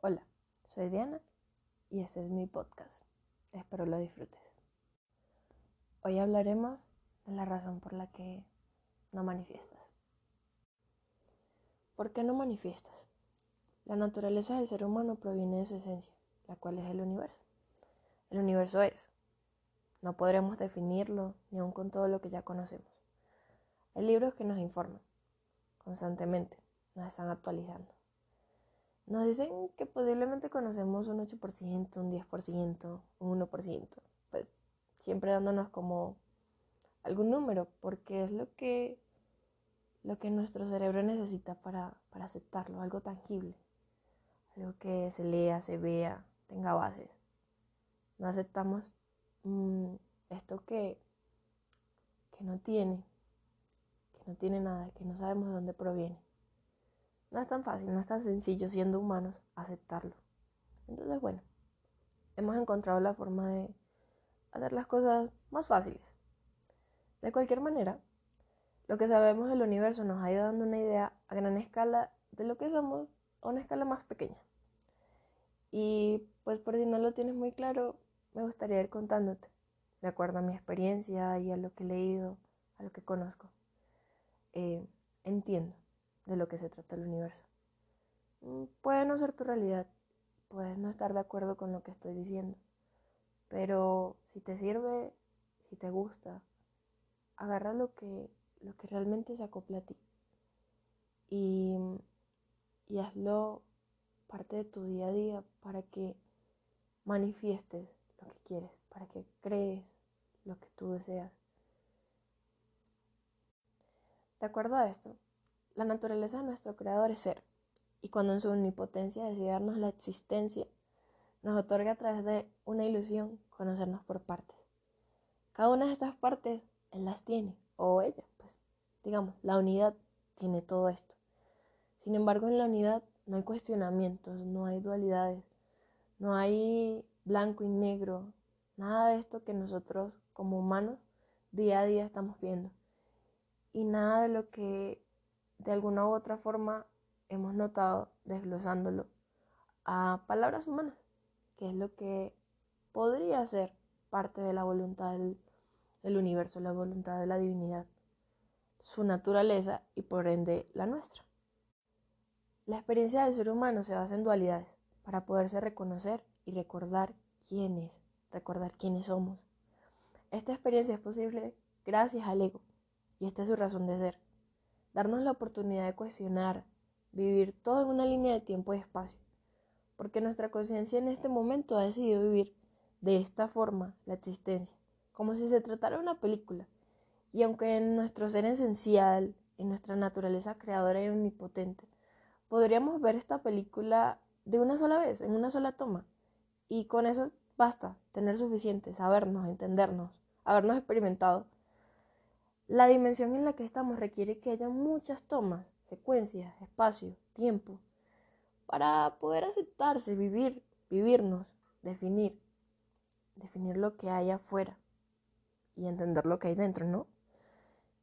Hola, soy Diana y este es mi podcast. Espero lo disfrutes. Hoy hablaremos de la razón por la que no manifiestas. ¿Por qué no manifiestas? La naturaleza del ser humano proviene de su esencia, la cual es el universo. El universo es. No podremos definirlo ni aun con todo lo que ya conocemos. Hay libros que nos informan constantemente, nos están actualizando nos dicen que posiblemente conocemos un 8%, un 10%, un 1%, pues siempre dándonos como algún número, porque es lo que, lo que nuestro cerebro necesita para, aceptarlo, algo tangible, algo que se lea, se vea, tenga bases. No aceptamos mm, esto que, que no tiene, que no tiene nada, que no sabemos de dónde proviene. No es tan fácil, no es tan sencillo siendo humanos aceptarlo. Entonces, bueno, hemos encontrado la forma de hacer las cosas más fáciles. De cualquier manera, lo que sabemos del universo nos ha ido dando una idea a gran escala de lo que somos a una escala más pequeña. Y pues por si no lo tienes muy claro, me gustaría ir contándote, de acuerdo a mi experiencia y a lo que he leído, a lo que conozco. Eh, entiendo de lo que se trata el universo. Mm, puede no ser tu realidad, puedes no estar de acuerdo con lo que estoy diciendo, pero si te sirve, si te gusta, agarra lo que, lo que realmente se acopla a ti y, y hazlo parte de tu día a día para que manifiestes lo que quieres, para que crees lo que tú deseas. De acuerdo a esto, la naturaleza de nuestro creador es ser, y cuando en su omnipotencia decide darnos la existencia, nos otorga a través de una ilusión conocernos por partes. Cada una de estas partes él las tiene, o ella, pues digamos, la unidad tiene todo esto. Sin embargo, en la unidad no hay cuestionamientos, no hay dualidades, no hay blanco y negro, nada de esto que nosotros como humanos día a día estamos viendo. Y nada de lo que de alguna u otra forma hemos notado desglosándolo a palabras humanas, que es lo que podría ser parte de la voluntad del, universo, la voluntad de la divinidad, su naturaleza y por ende la nuestra. La experiencia del ser humano se basa en dualidades para poderse reconocer y recordar quién es, recordar quiénes somos. Esta experiencia es posible gracias al ego y esta es su razón de ser darnos la oportunidad de cuestionar, vivir todo en una línea de tiempo y espacio, porque nuestra conciencia en este momento ha decidido vivir de esta forma la existencia, como si se tratara de una película, y aunque en nuestro ser esencial, en nuestra naturaleza creadora y omnipotente, podríamos ver esta película de una sola vez, en una sola toma, y con eso basta, tener suficiente, sabernos, entendernos, habernos experimentado la dimensión en la que estamos requiere que haya muchas tomas, secuencias, espacio, tiempo, para poder aceptarse, vivir, vivirnos, definir, definir lo que hay afuera y entender lo que hay dentro, ¿no?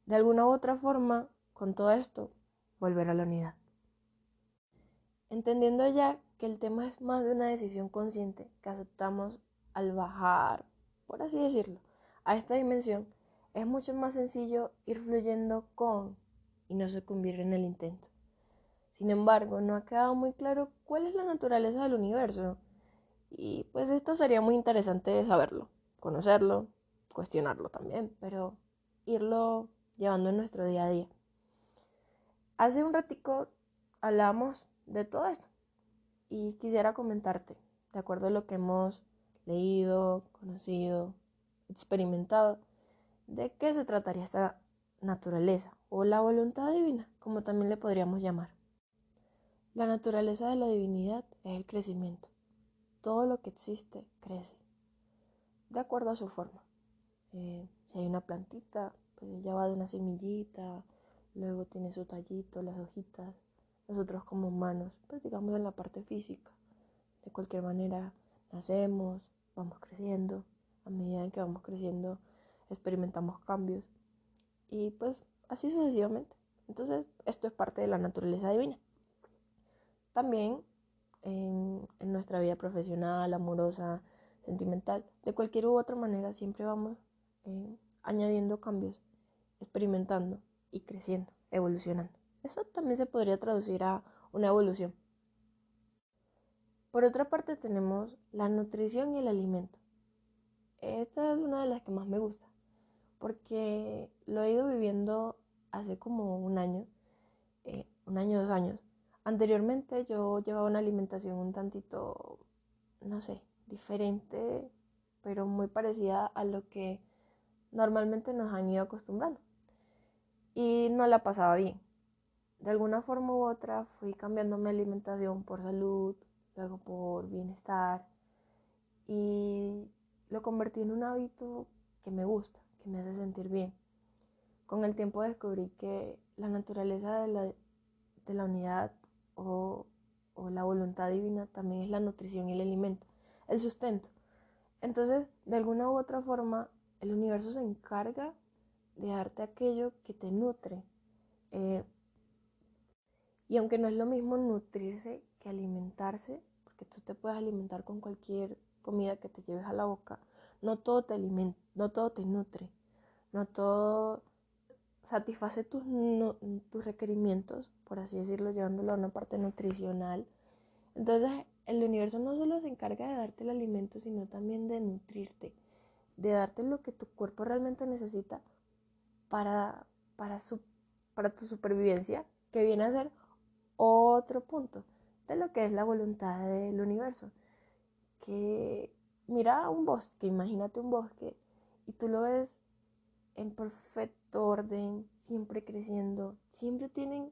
De alguna u otra forma, con todo esto, volver a la unidad. Entendiendo ya que el tema es más de una decisión consciente que aceptamos al bajar, por así decirlo, a esta dimensión, es mucho más sencillo ir fluyendo con y no sucumbir en el intento. Sin embargo, no ha quedado muy claro cuál es la naturaleza del universo. Y pues esto sería muy interesante saberlo, conocerlo, cuestionarlo también, pero irlo llevando en nuestro día a día. Hace un ratico hablamos de todo esto y quisiera comentarte, de acuerdo a lo que hemos leído, conocido, experimentado, ¿De qué se trataría esta naturaleza o la voluntad divina, como también le podríamos llamar? La naturaleza de la divinidad es el crecimiento. Todo lo que existe crece, de acuerdo a su forma. Eh, si hay una plantita, pues ella va de una semillita, luego tiene su tallito, las hojitas. Nosotros como humanos, pues digamos en la parte física. De cualquier manera, nacemos, vamos creciendo. A medida que vamos creciendo, experimentamos cambios y pues así sucesivamente. Entonces, esto es parte de la naturaleza divina. También en, nuestra vida profesional, amorosa, sentimental, de cualquier u otra manera, siempre vamos eh, añadiendo cambios, experimentando y creciendo, evolucionando. Eso también se podría traducir a una evolución. Por otra parte tenemos la nutrición y el alimento. Esta es una de las que más me gusta, porque lo he ido viviendo hace como un año, eh, un año, dos años. Anteriormente yo llevaba una alimentación un tantito, no sé, diferente, pero muy parecida a lo que normalmente nos han ido acostumbrando. Y no la pasaba bien. De alguna forma u otra fui cambiando mi alimentación por salud, luego por bienestar y lo convertí en un hábito que me gusta, me hace sentir bien. Con el tiempo descubrí que la naturaleza de la, de la unidad o, o la voluntad divina también es la nutrición y el alimento, el sustento. Entonces, de alguna u otra forma, el universo se encarga de darte aquello que te nutre. Eh, y aunque no es lo mismo nutrirse que alimentarse, porque tú te puedes alimentar con cualquier comida que te lleves a la boca, no todo te alimenta, no todo te nutre, no todo satisface tus, tus requerimientos, por así decirlo, llevándolo a una parte nutricional. Entonces, el universo no solo se encarga de darte el alimento, sino también de nutrirte, de darte lo que tu cuerpo realmente necesita para, para, su, para tu supervivencia, que viene a ser otro punto de lo que es la voluntad del universo. Que mira un bosque, imagínate un bosque, y tú lo ves en perfecto orden, siempre creciendo, siempre tienen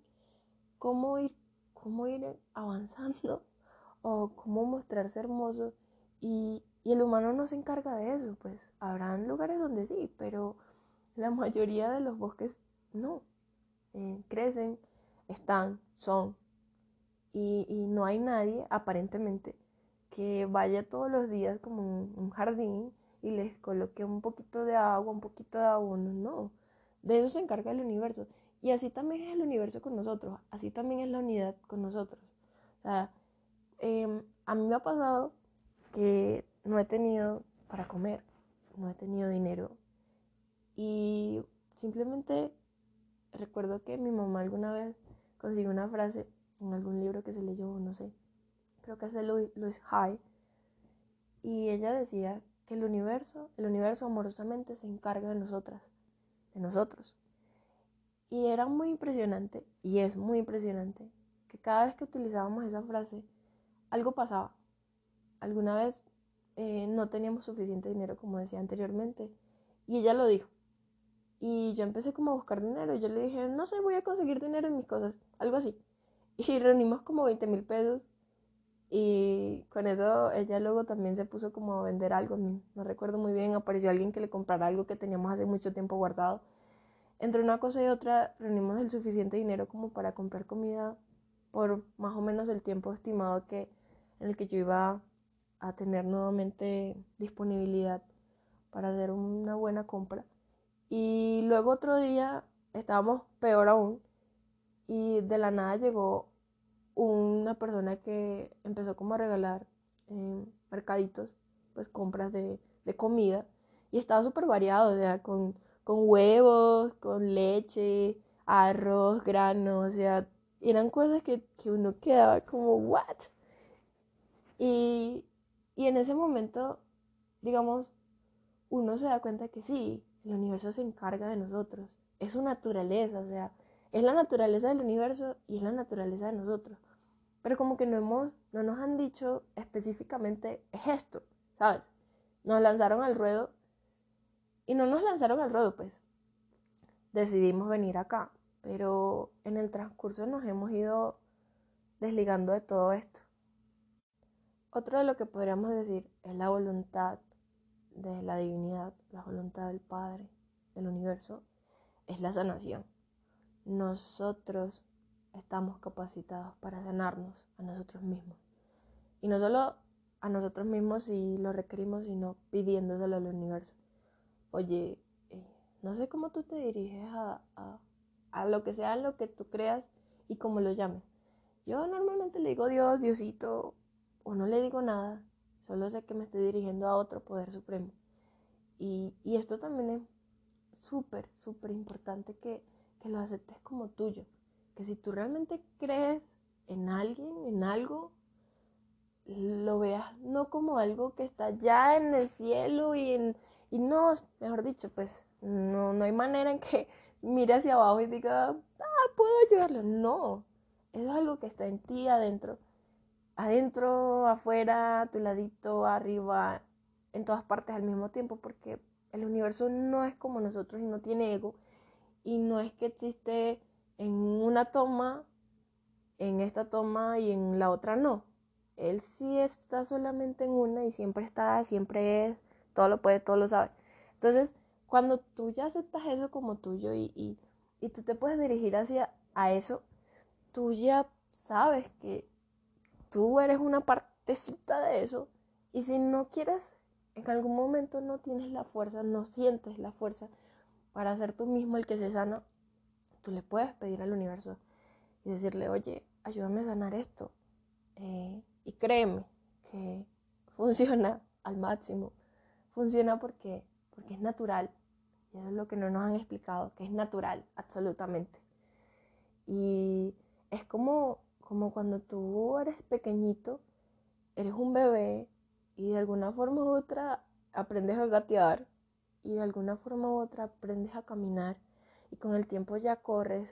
cómo ir, cómo ir avanzando o cómo mostrarse hermoso y, el humano no se encarga de eso, pues habrán lugares donde sí, pero la mayoría de los bosques no, eh, crecen, están, son, y, no hay nadie, aparentemente, que vaya todos los días como un, jardín y les coloque un poquito de agua, un poquito de abono, no. De eso se encarga el universo. Y así también es el universo con nosotros, así también es la unidad con nosotros. O sea, em, a mí me ha pasado que no he tenido para comer, no he tenido dinero. Y simplemente recuerdo que mi mamá alguna vez consiguió una frase en algún libro que se leyó, no sé, creo que es de Louis, High, y ella decía que el universo, el universo amorosamente se encarga de nosotras, de nosotros. Y era muy impresionante, y es muy impresionante, que cada vez que utilizábamos esa frase, algo pasaba. Alguna vez eh, no teníamos suficiente dinero, como decía anteriormente, y ella lo dijo. Y yo empecé como a buscar dinero, y yo le dije, no sé, voy a conseguir dinero en mis cosas, algo así. Y reunimos como 20 mil pesos. Y con eso ella luego también se puso como a vender algo. No recuerdo muy bien. Apareció alguien que le comprara algo que teníamos hace mucho tiempo guardado. Entre una cosa y otra reunimos el suficiente dinero como para comprar comida por más o menos el tiempo estimado que en el que yo iba a tener nuevamente disponibilidad para hacer una buena compra. Y luego otro día estábamos peor aún y de la nada llegó una persona que empezó como a regalar en mercaditos, pues compras de, comida y estaba súper variado, o sea, con, huevos, con leche, arroz, granos, o sea, eran cosas que, uno quedaba como, ¿what? Y, y en ese momento, digamos, uno se da cuenta que sí, el universo se encarga de nosotros, es su naturaleza, o sea, es la naturaleza del universo y es la naturaleza de nosotros. Pero como que no, hemos, no nos han dicho específicamente es esto, ¿sabes? Nos lanzaron al ruedo y no nos lanzaron al ruedo, pues. Decidimos venir acá, pero en el transcurso nos hemos ido desligando de todo esto. Otro de lo que podríamos decir es la voluntad de la divinidad, la voluntad del Padre, del universo, es la sanación nosotros estamos capacitados para sanarnos a nosotros mismos. Y no solo a nosotros mismos si lo requerimos, sino pidiéndoselo al universo. Oye, eh, no sé cómo tú te diriges a, a, lo que sea lo que tú creas y cómo lo llames. Yo normalmente le digo Dios, Diosito, o no le digo nada, solo sé que me estoy dirigiendo a otro poder supremo. Y, esto también es súper, súper importante que, que lo aceptes como tuyo. Que si tú realmente crees en alguien, en algo, lo veas no como algo que está ya en el cielo y en y no, mejor dicho, pues no, no hay manera en que mire hacia abajo y diga, ah, puedo ayudarlo. No, es algo que está en ti adentro. Adentro, afuera, a tu ladito, arriba, en todas partes al mismo tiempo, porque el universo no es como nosotros y no tiene ego. Y no es que existe en una toma, en esta toma y en la otra no. Él sí está solamente en una y siempre está, siempre es, todo lo puede, todo lo sabe. Entonces, cuando tú ya aceptas eso como tuyo y, y, y tú te puedes dirigir hacia a eso, tú ya sabes que tú eres una partecita de eso y si no quieres, en algún momento no tienes la fuerza, no sientes la fuerza para ser tú mismo el que se sana, tú le puedes pedir al universo y decirle, oye, ayúdame a sanar esto. Eh, y créeme que funciona al máximo. Funciona porque, porque es natural. Y eso es lo que no nos han explicado, que es natural, absolutamente. Y es como, como cuando tú eres pequeñito, eres un bebé y de alguna forma u otra aprendes a gatear y de alguna forma u otra aprendes a caminar y con el tiempo ya corres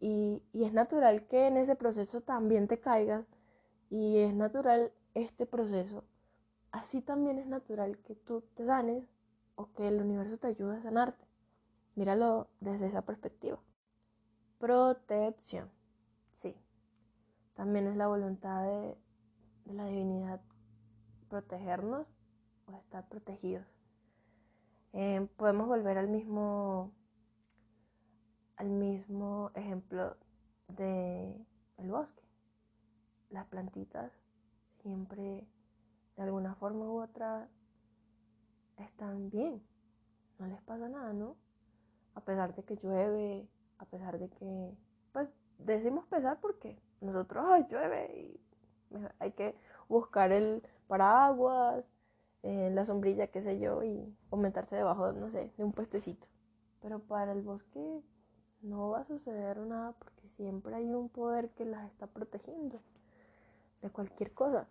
y, y es natural que en ese proceso también te caigas y es natural este proceso. Así también es natural que tú te sanes o que el universo te ayude a sanarte. Míralo desde esa perspectiva. Protección. Sí. También es la voluntad de, la divinidad protegernos o estar protegidos. Eh, podemos volver al mismo mismo ejemplo de el bosque las plantitas siempre de alguna forma u otra están bien, no les pasa nada, ¿no? A pesar de que llueve, a pesar de que, pues decimos pesar porque nosotros, ay, llueve y hay que buscar el paraguas, eh, la sombrilla, qué sé yo, y aumentarse debajo, no sé, de un puestecito. Pero para el bosque no va a suceder nada porque siempre hay un poder que las está protegiendo de cualquier cosa.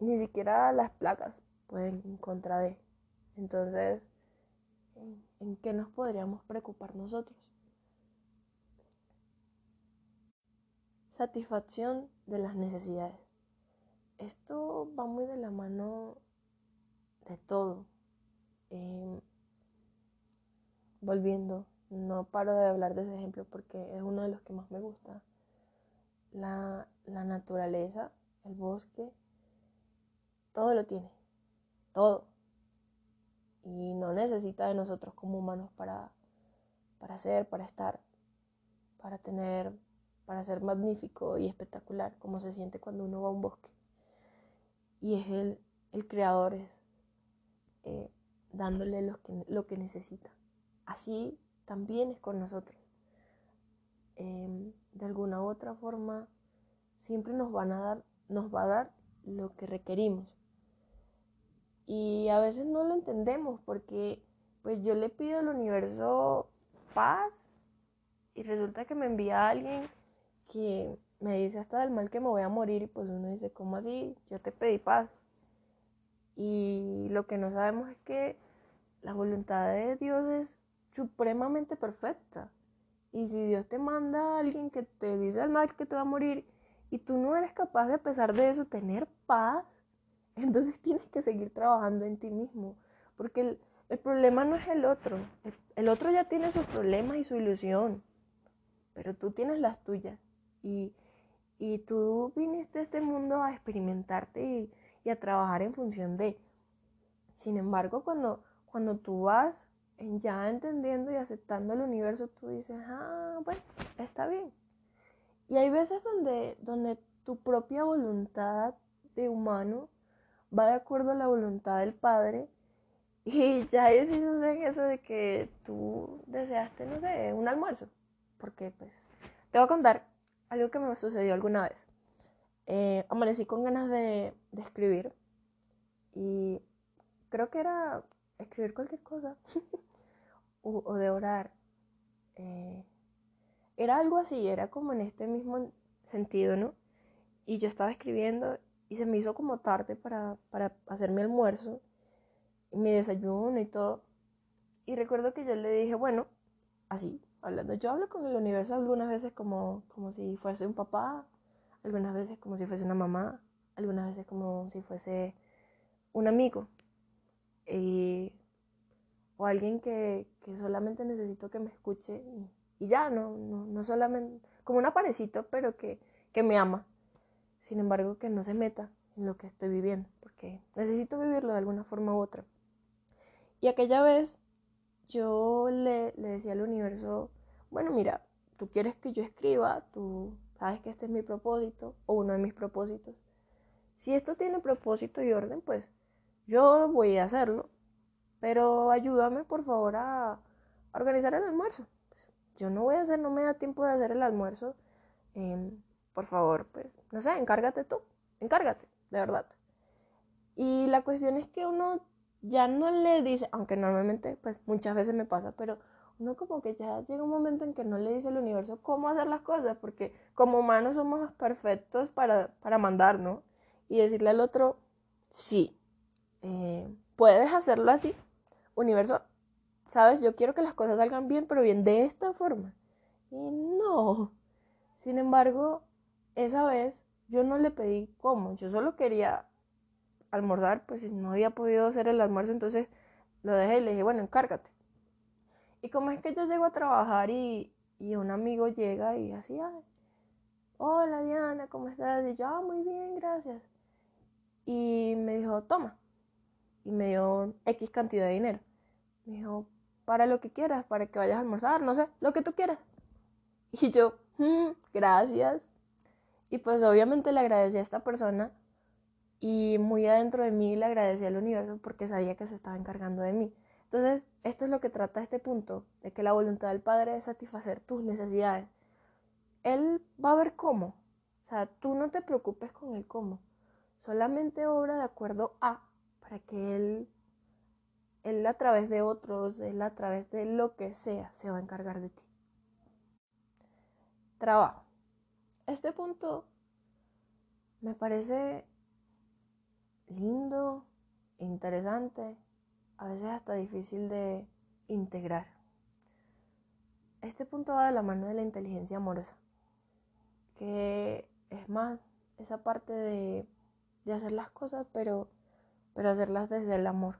Ni siquiera las placas pueden en contra de. Entonces, ¿en, qué nos podríamos preocupar nosotros? Satisfacción de las necesidades. Esto va muy de la mano de todo. Em, volviendo, no paro de hablar de ese ejemplo porque es uno de los que más me gusta la, naturaleza, el bosque, todo lo tiene, todo. Y no necesita de nosotros como humanos para, para ser, para estar, para tener, para ser magnífico y espectacular, como se siente cuando uno va a un bosque. Y es el, el creador, es eh, dándole lo que, lo que necesita. Así también es con nosotros. Em, de alguna u otra forma siempre nos van a dar, nos va a dar lo que requerimos. Y a veces no lo entendemos porque pues yo le pido al universo paz y resulta que me envía a alguien que me dice hasta del mal que me voy a morir y pues uno dice, ¿cómo así? Yo te pedí paz. Y lo que no sabemos es que la voluntad de Dios es supremamente perfecta. Y si Dios te manda a alguien que te dice al mal que te va a morir y tú no eres capaz de a pesar de eso tener paz, entonces tienes que seguir trabajando en ti mismo. Porque el, problema no es el otro. El, otro ya tiene sus problemas y su ilusión. Pero tú tienes las tuyas. Y, tú viniste a este mundo a experimentarte y, y, a trabajar en función de. Sin embargo, cuando, cuando tú vas ya entendiendo y aceptando el universo, tú dices, ah, bueno, está bien. Y hay veces donde, donde tu propia voluntad de humano va de acuerdo a la voluntad del Padre. Y ya ahí sí eso de que tú deseaste, no sé, un almuerzo. Porque, pues, te voy a contar algo que me sucedió alguna vez. eh, amanecí con ganas de, escribir y creo que era escribir cualquier cosa o, de orar. Eh, era algo así, era como en este mismo sentido, ¿no? Y yo estaba escribiendo y se me hizo como tarde para, para hacer mi almuerzo, mi desayuno y todo. Y recuerdo que yo le dije, bueno, así, hablando, yo hablo con el universo algunas veces como, como si fuese un papá, algunas veces como si fuese una mamá, algunas veces como si fuese un amigo. O alguien que, solamente necesito que me escuche y, ya, no, no, solamente, como un aparecito, pero que, que me ama. Sin embargo, que no se meta en lo que estoy viviendo, porque necesito vivirlo de alguna forma u otra. Y aquella vez yo le, le decía al universo, bueno, mira, tú quieres que yo escriba, tú sabes que este es mi propósito o uno de mis propósitos. Si esto tiene propósito y orden, pues yo voy a hacerlo, pero ayúdame por favor a organizar el almuerzo. Pues, yo no voy a hacer, no me da tiempo de hacer el almuerzo. Em, por favor, pues, no sé, encárgate tú, encárgate, de verdad. Y la cuestión es que uno ya no le dice, aunque normalmente, pues muchas veces me pasa, pero uno como que ya llega un momento en que no le dice al universo cómo hacer las cosas, porque como humanos somos perfectos para, para mandar, ¿no? Y decirle al otro, sí, eh, puedes hacerlo así, universo, sabes, yo quiero que las cosas salgan bien, pero bien de esta forma. Y no. Sin embargo, esa vez yo no le pedí cómo, yo solo quería almorzar, pues no había podido hacer el almuerzo, entonces lo dejé y le dije, bueno, encárgate. Y como es que yo llego a trabajar y, un amigo llega y así, hola Diana, ¿cómo estás? Y yo, ah, muy bien, gracias. Y me dijo, toma. Y me dio X cantidad de dinero. Me dijo, para lo que quieras, para que vayas a almorzar, no sé, lo que tú quieras. Y yo, mm, gracias. Y pues obviamente le agradecí a esta persona y muy adentro de mí le agradecí al universo porque sabía que se estaba encargando de mí. Entonces, esto es lo que trata este punto, de que la voluntad del Padre es satisfacer tus necesidades. Él va a ver cómo. O sea, tú no te preocupes con el cómo. Solamente obra de acuerdo a, para que Él, Él a través de otros, Él a través de lo que sea, se va a encargar de ti. Trabajo. Este punto me parece lindo, interesante, a veces hasta difícil de integrar. Este punto va de la mano de la inteligencia amorosa, que es más esa parte de, hacer las cosas, pero, pero hacerlas desde el amor,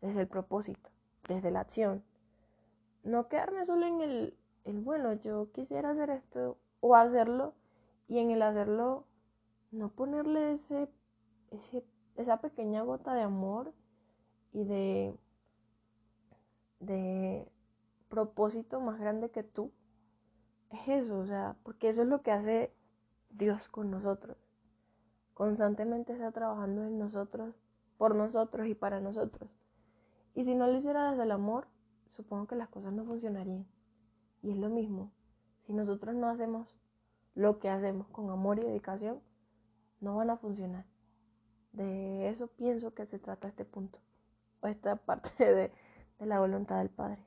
desde el propósito, desde la acción. No quedarme solo en el, el bueno, yo quisiera hacer esto o hacerlo y en el hacerlo no ponerle ese, ese, esa pequeña gota de amor y de, de propósito más grande que tú, es eso, o sea, porque eso es lo que hace Dios con nosotros. Constantemente está trabajando en nosotros, por nosotros y para nosotros. Y si no lo hiciera desde el amor, supongo que las cosas no funcionarían. Y es lo mismo. Si nosotros no hacemos lo que hacemos con amor y dedicación, no van a funcionar. De eso pienso que se trata este punto o esta parte de, la voluntad del Padre.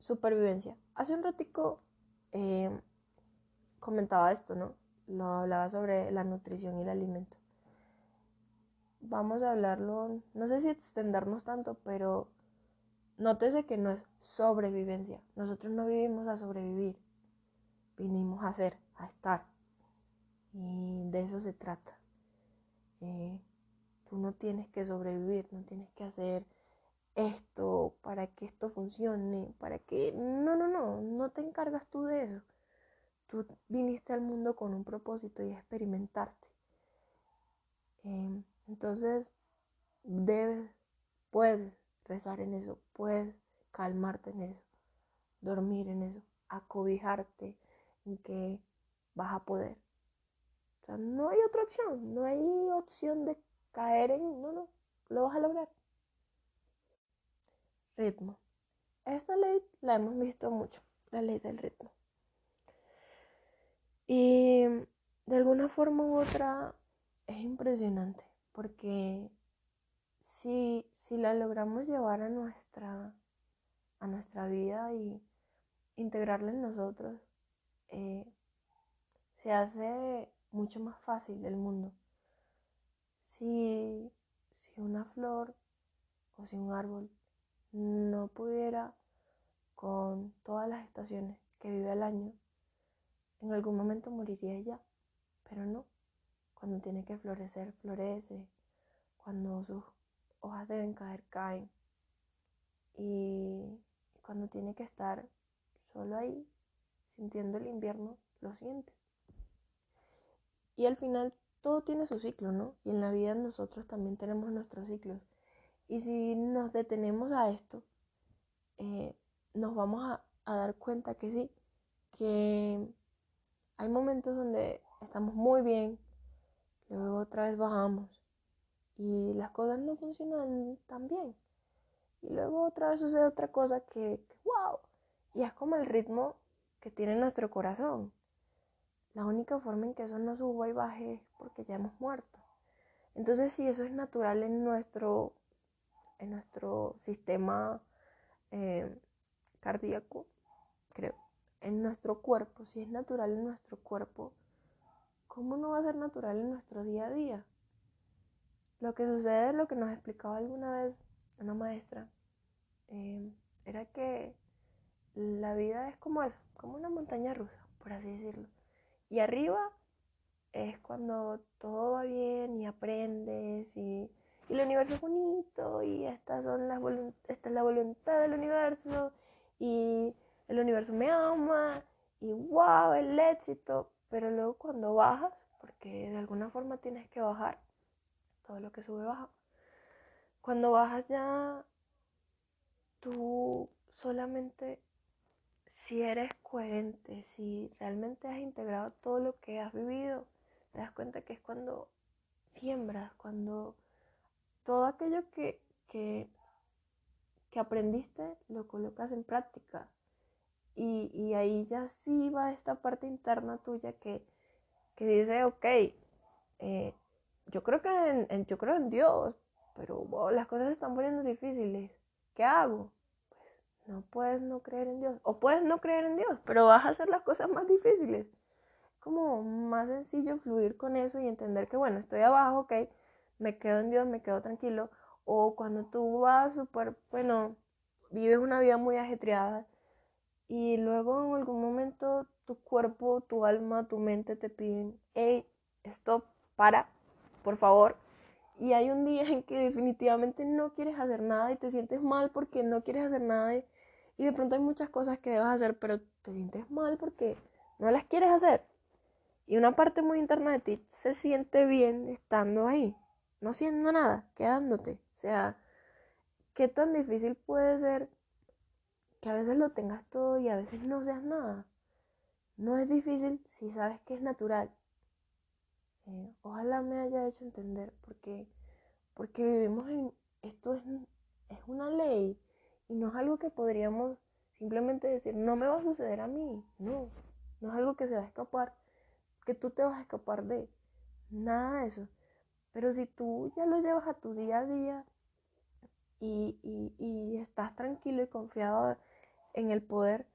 Supervivencia. Hace un ratico eh, comentaba esto, ¿no? Lo hablaba sobre la nutrición y el alimento. Vamos a hablarlo, no sé si extendernos tanto, pero nótese que no es sobrevivencia. Nosotros no vivimos a sobrevivir, vinimos a ser, a estar. Y de eso se trata. Eh, Tú no tienes que sobrevivir, no tienes que hacer esto para que esto funcione, para que... No, no, no, no te encargas tú de eso. Tú viniste al mundo con un propósito y experimentarte. Em, entonces, debes, puedes rezar en eso, puedes calmarte en eso, dormir en eso, acobijarte en que vas a poder. O sea, no hay otra opción, no hay opción de caer en, no, no, lo vas a lograr. Ritmo. Esta ley la hemos visto mucho, la ley del ritmo. Y de alguna forma u otra es impresionante porque si, si la logramos llevar a nuestra, a nuestra vida y integrarla en nosotros, eh, se hace mucho más fácil el mundo. Si, si una flor o si un árbol no pudiera con todas las estaciones que vive el año, en algún momento moriría ya, pero no. Cuando tiene que florecer, florece. Cuando sus hojas deben caer, caen. Y cuando tiene que estar solo ahí, sintiendo el invierno, lo siente. Y al final todo tiene su ciclo, ¿no? Y en la vida nosotros también tenemos nuestros ciclos. Y si nos detenemos a esto, eh, nos vamos a, a dar cuenta que sí, que hay momentos donde estamos muy bien, luego otra vez bajamos y las cosas no funcionan tan bien. Y luego otra vez sucede otra cosa que, wow, y es como el ritmo que tiene nuestro corazón. La única forma en que eso no suba y baje es porque ya hemos muerto. Entonces, si eso es natural en nuestro, en nuestro sistema eh, cardíaco, creo, en nuestro cuerpo, si es natural en nuestro cuerpo, ¿cómo no va a ser natural en nuestro día a día? Lo que sucede, lo que nos explicaba alguna vez una maestra, eh, era que la vida es como eso, como una montaña rusa, por así decirlo. Y arriba es cuando todo va bien y aprendes y, el universo es bonito y estas son las esta es la voluntad del universo y el universo me ama y wow, el éxito. Pero luego cuando bajas, porque de alguna forma tienes que bajar, todo lo que sube baja. Cuando bajas ya, tú solamente si eres coherente, si realmente has integrado todo lo que has vivido, te das cuenta que es cuando siembras, cuando todo aquello que, que, aprendiste lo colocas en práctica. Y, ahí ya sí va esta parte interna tuya que, dice, ok, eh, yo, creo que en, yo creo en Dios, pero las cosas se están poniendo difíciles. ¿Qué hago? No puedes no creer en Dios. O puedes no creer en Dios, pero vas a hacer las cosas más difíciles. Como más sencillo fluir con eso y entender que, bueno, estoy abajo, ok, me quedo en Dios, me quedo tranquilo. O cuando tú vas súper, bueno, vives una vida muy ajetreada y luego en algún momento tu cuerpo, tu alma, tu mente te piden, hey, stop, para, por favor, y hay un día en que definitivamente no quieres hacer nada y te sientes mal porque no quieres hacer nada y, de pronto hay muchas cosas que debes hacer pero te sientes mal porque no las quieres hacer. Y una parte muy interna de ti se siente bien estando ahí, no siendo nada, quedándote. O sea, ¿qué tan difícil puede ser que a veces lo tengas todo y a veces no seas nada? No es difícil si sabes que es natural eh, ojalá me haya hecho entender porque, porque vivimos en, esto es, es una ley y no es algo que podríamos simplemente decir, no me va a suceder a mí, no, no es algo que se va a escapar, que tú te vas a escapar de, nada de eso. Pero si tú ya lo llevas a tu día a día y, y, y estás tranquilo y confiado en el poder,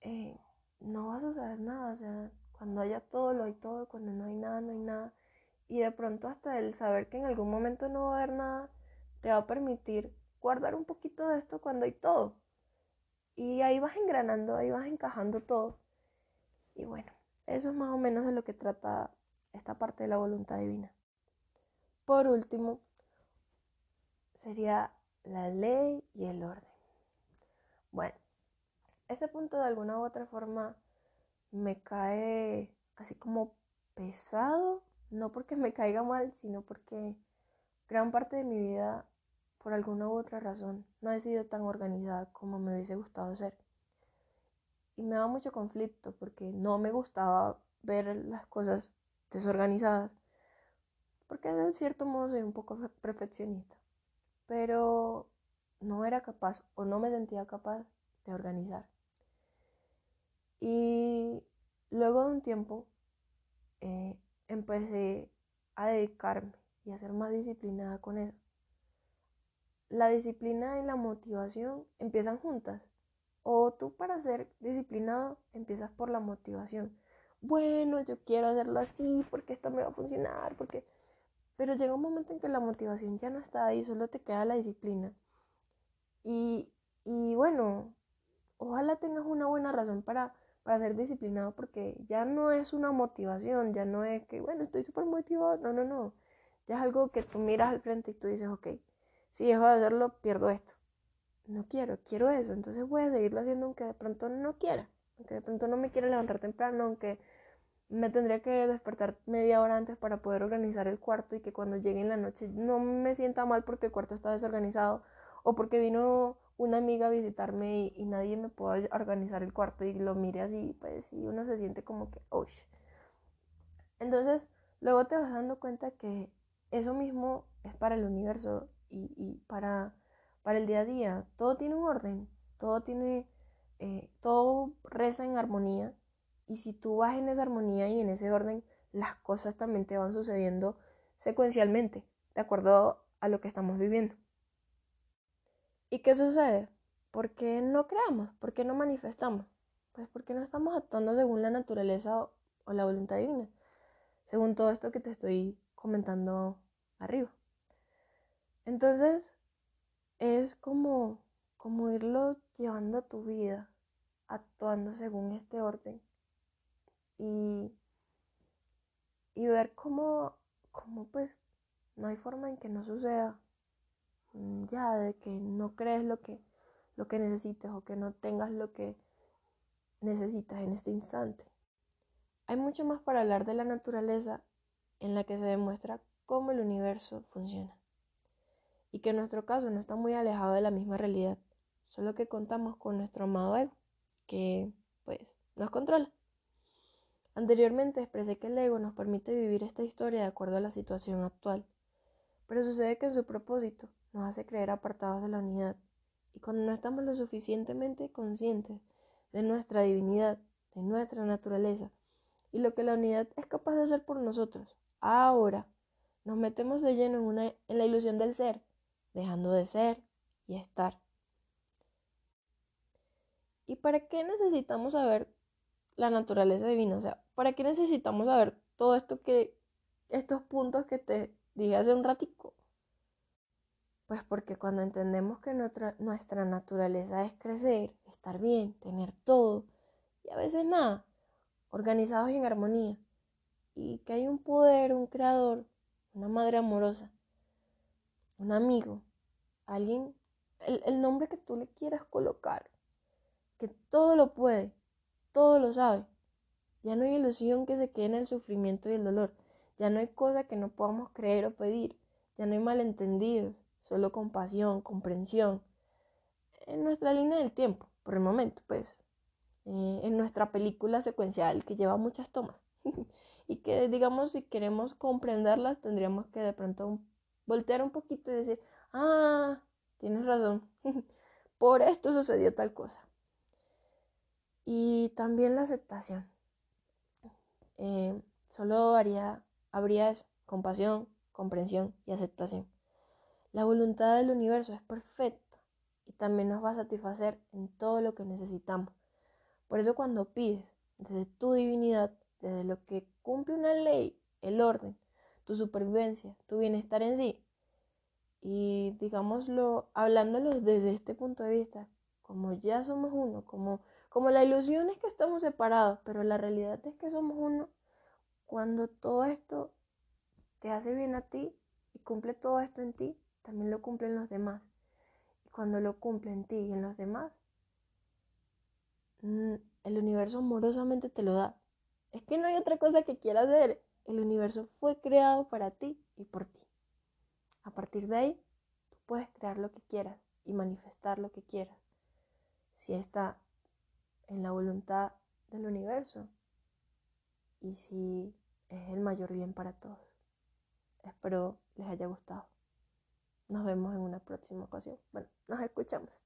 eh, no va a suceder nada, o sea, cuando haya todo, lo hay todo, cuando no hay nada, no hay nada. Y de pronto hasta el saber que en algún momento no va a haber nada, te va a permitir guardar un poquito de esto cuando hay todo. Y ahí vas engranando, ahí vas encajando todo. Y bueno, eso es más o menos de lo que trata esta parte de la voluntad divina. Por último, sería la ley y el orden. Bueno, este punto de alguna u otra forma me cae así como pesado, no porque me caiga mal, sino porque gran parte de mi vida, por alguna u otra razón, no he sido tan organizada como me hubiese gustado ser. Y me da mucho conflicto porque no me gustaba ver las cosas desorganizadas, porque de cierto modo soy un poco perfeccionista, pero no era capaz o no me sentía capaz de organizar. Y luego de un tiempo eh, empecé a dedicarme y a ser más disciplinada con eso. La disciplina y la motivación empiezan juntas. O tú para ser disciplinado empiezas por la motivación. Bueno, yo quiero hacerlo así porque esto me va a funcionar, porque... Pero llega un momento en que la motivación ya no está ahí, solo te queda la disciplina. Y, y bueno, ojalá tengas una buena razón para, para ser disciplinado porque ya no es una motivación, ya no es que, bueno, estoy súper motivado, no, no, no. Ya es algo que tú miras al frente y tú dices, ok, si dejo de hacerlo, pierdo esto. No quiero, quiero eso, entonces voy a seguirlo haciendo aunque de pronto no quiera, aunque de pronto no me quiera levantar temprano, aunque me tendría que despertar media hora antes para poder organizar el cuarto y que cuando llegue en la noche no me sienta mal porque el cuarto está desorganizado o porque vino una amiga a visitarme y, nadie me puede organizar el cuarto y lo mire así, pues y uno se siente como que, uy. Entonces, luego te vas dando cuenta que eso mismo es para el universo y, para, para el día a día. Todo tiene un orden, todo tiene, eh, todo reza en armonía y si tú vas en esa armonía y en ese orden, las cosas también te van sucediendo secuencialmente, de acuerdo a lo que estamos viviendo. ¿Y qué sucede? ¿Por qué no creamos? ¿Por qué no manifestamos? Pues porque no estamos actuando según la naturaleza o, la voluntad divina, según todo esto que te estoy comentando arriba. Entonces, es como, como irlo llevando a tu vida, actuando según este orden y, y ver cómo, cómo pues no hay forma en que no suceda ya de que no crees lo que, lo que necesitas o que no tengas lo que necesitas en este instante. Hay mucho más para hablar de la naturaleza en la que se demuestra cómo el universo funciona y que en nuestro caso no está muy alejado de la misma realidad, solo que contamos con nuestro amado ego, que pues nos controla. Anteriormente expresé que el ego nos permite vivir esta historia de acuerdo a la situación actual, pero sucede que en su propósito nos hace creer apartados de la unidad. Y cuando no estamos lo suficientemente conscientes de nuestra divinidad, de nuestra naturaleza, y lo que la unidad es capaz de hacer por nosotros, ahora nos metemos de lleno en, la ilusión del ser, dejando de ser y estar. ¿Y para qué necesitamos saber la naturaleza divina? O sea, ¿para qué necesitamos saber todo esto que, estos puntos que te dije hace un ratico? Pues porque cuando entendemos que nuestra, naturaleza es crecer, estar bien, tener todo, y a veces nada, organizados en armonía, y que hay un poder, un creador, una madre amorosa, un amigo, alguien, el, el nombre que tú le quieras colocar, que todo lo puede, todo lo sabe. Ya no hay ilusión que se quede en el sufrimiento y el dolor. Ya no hay cosa que no podamos creer o pedir. Ya no hay malentendidos solo compasión, comprensión, en nuestra línea del tiempo, por el momento, pues, eh, en nuestra película secuencial que lleva muchas tomas y que, digamos, si queremos comprenderlas, tendríamos que de pronto voltear un poquito y decir, ah, tienes razón, por esto sucedió tal cosa. Y también la aceptación. Eh, solo haría, habría eso, compasión, comprensión y aceptación. La voluntad del universo es perfecta y también nos va a satisfacer en todo lo que necesitamos. Por eso cuando pides desde tu divinidad, desde lo que cumple una ley, el orden, tu supervivencia, tu bienestar en sí, y digámoslo, hablándolo desde este punto de vista, como ya somos uno, como, como la ilusión es que estamos separados, pero la realidad es que somos uno, cuando todo esto te hace bien a ti y cumple todo esto en ti, también lo cumplen los demás. Y cuando lo cumplen en ti y en los demás, mm, el universo amorosamente te lo da. Es que no hay otra cosa que quieras hacer. El universo fue creado para ti y por ti. A partir de ahí, tú puedes crear lo que quieras y manifestar lo que quieras. Si está en la voluntad del universo y si es el mayor bien para todos. Espero les haya gustado. Nos vemos en una próxima ocasión. Bueno, nos escuchamos.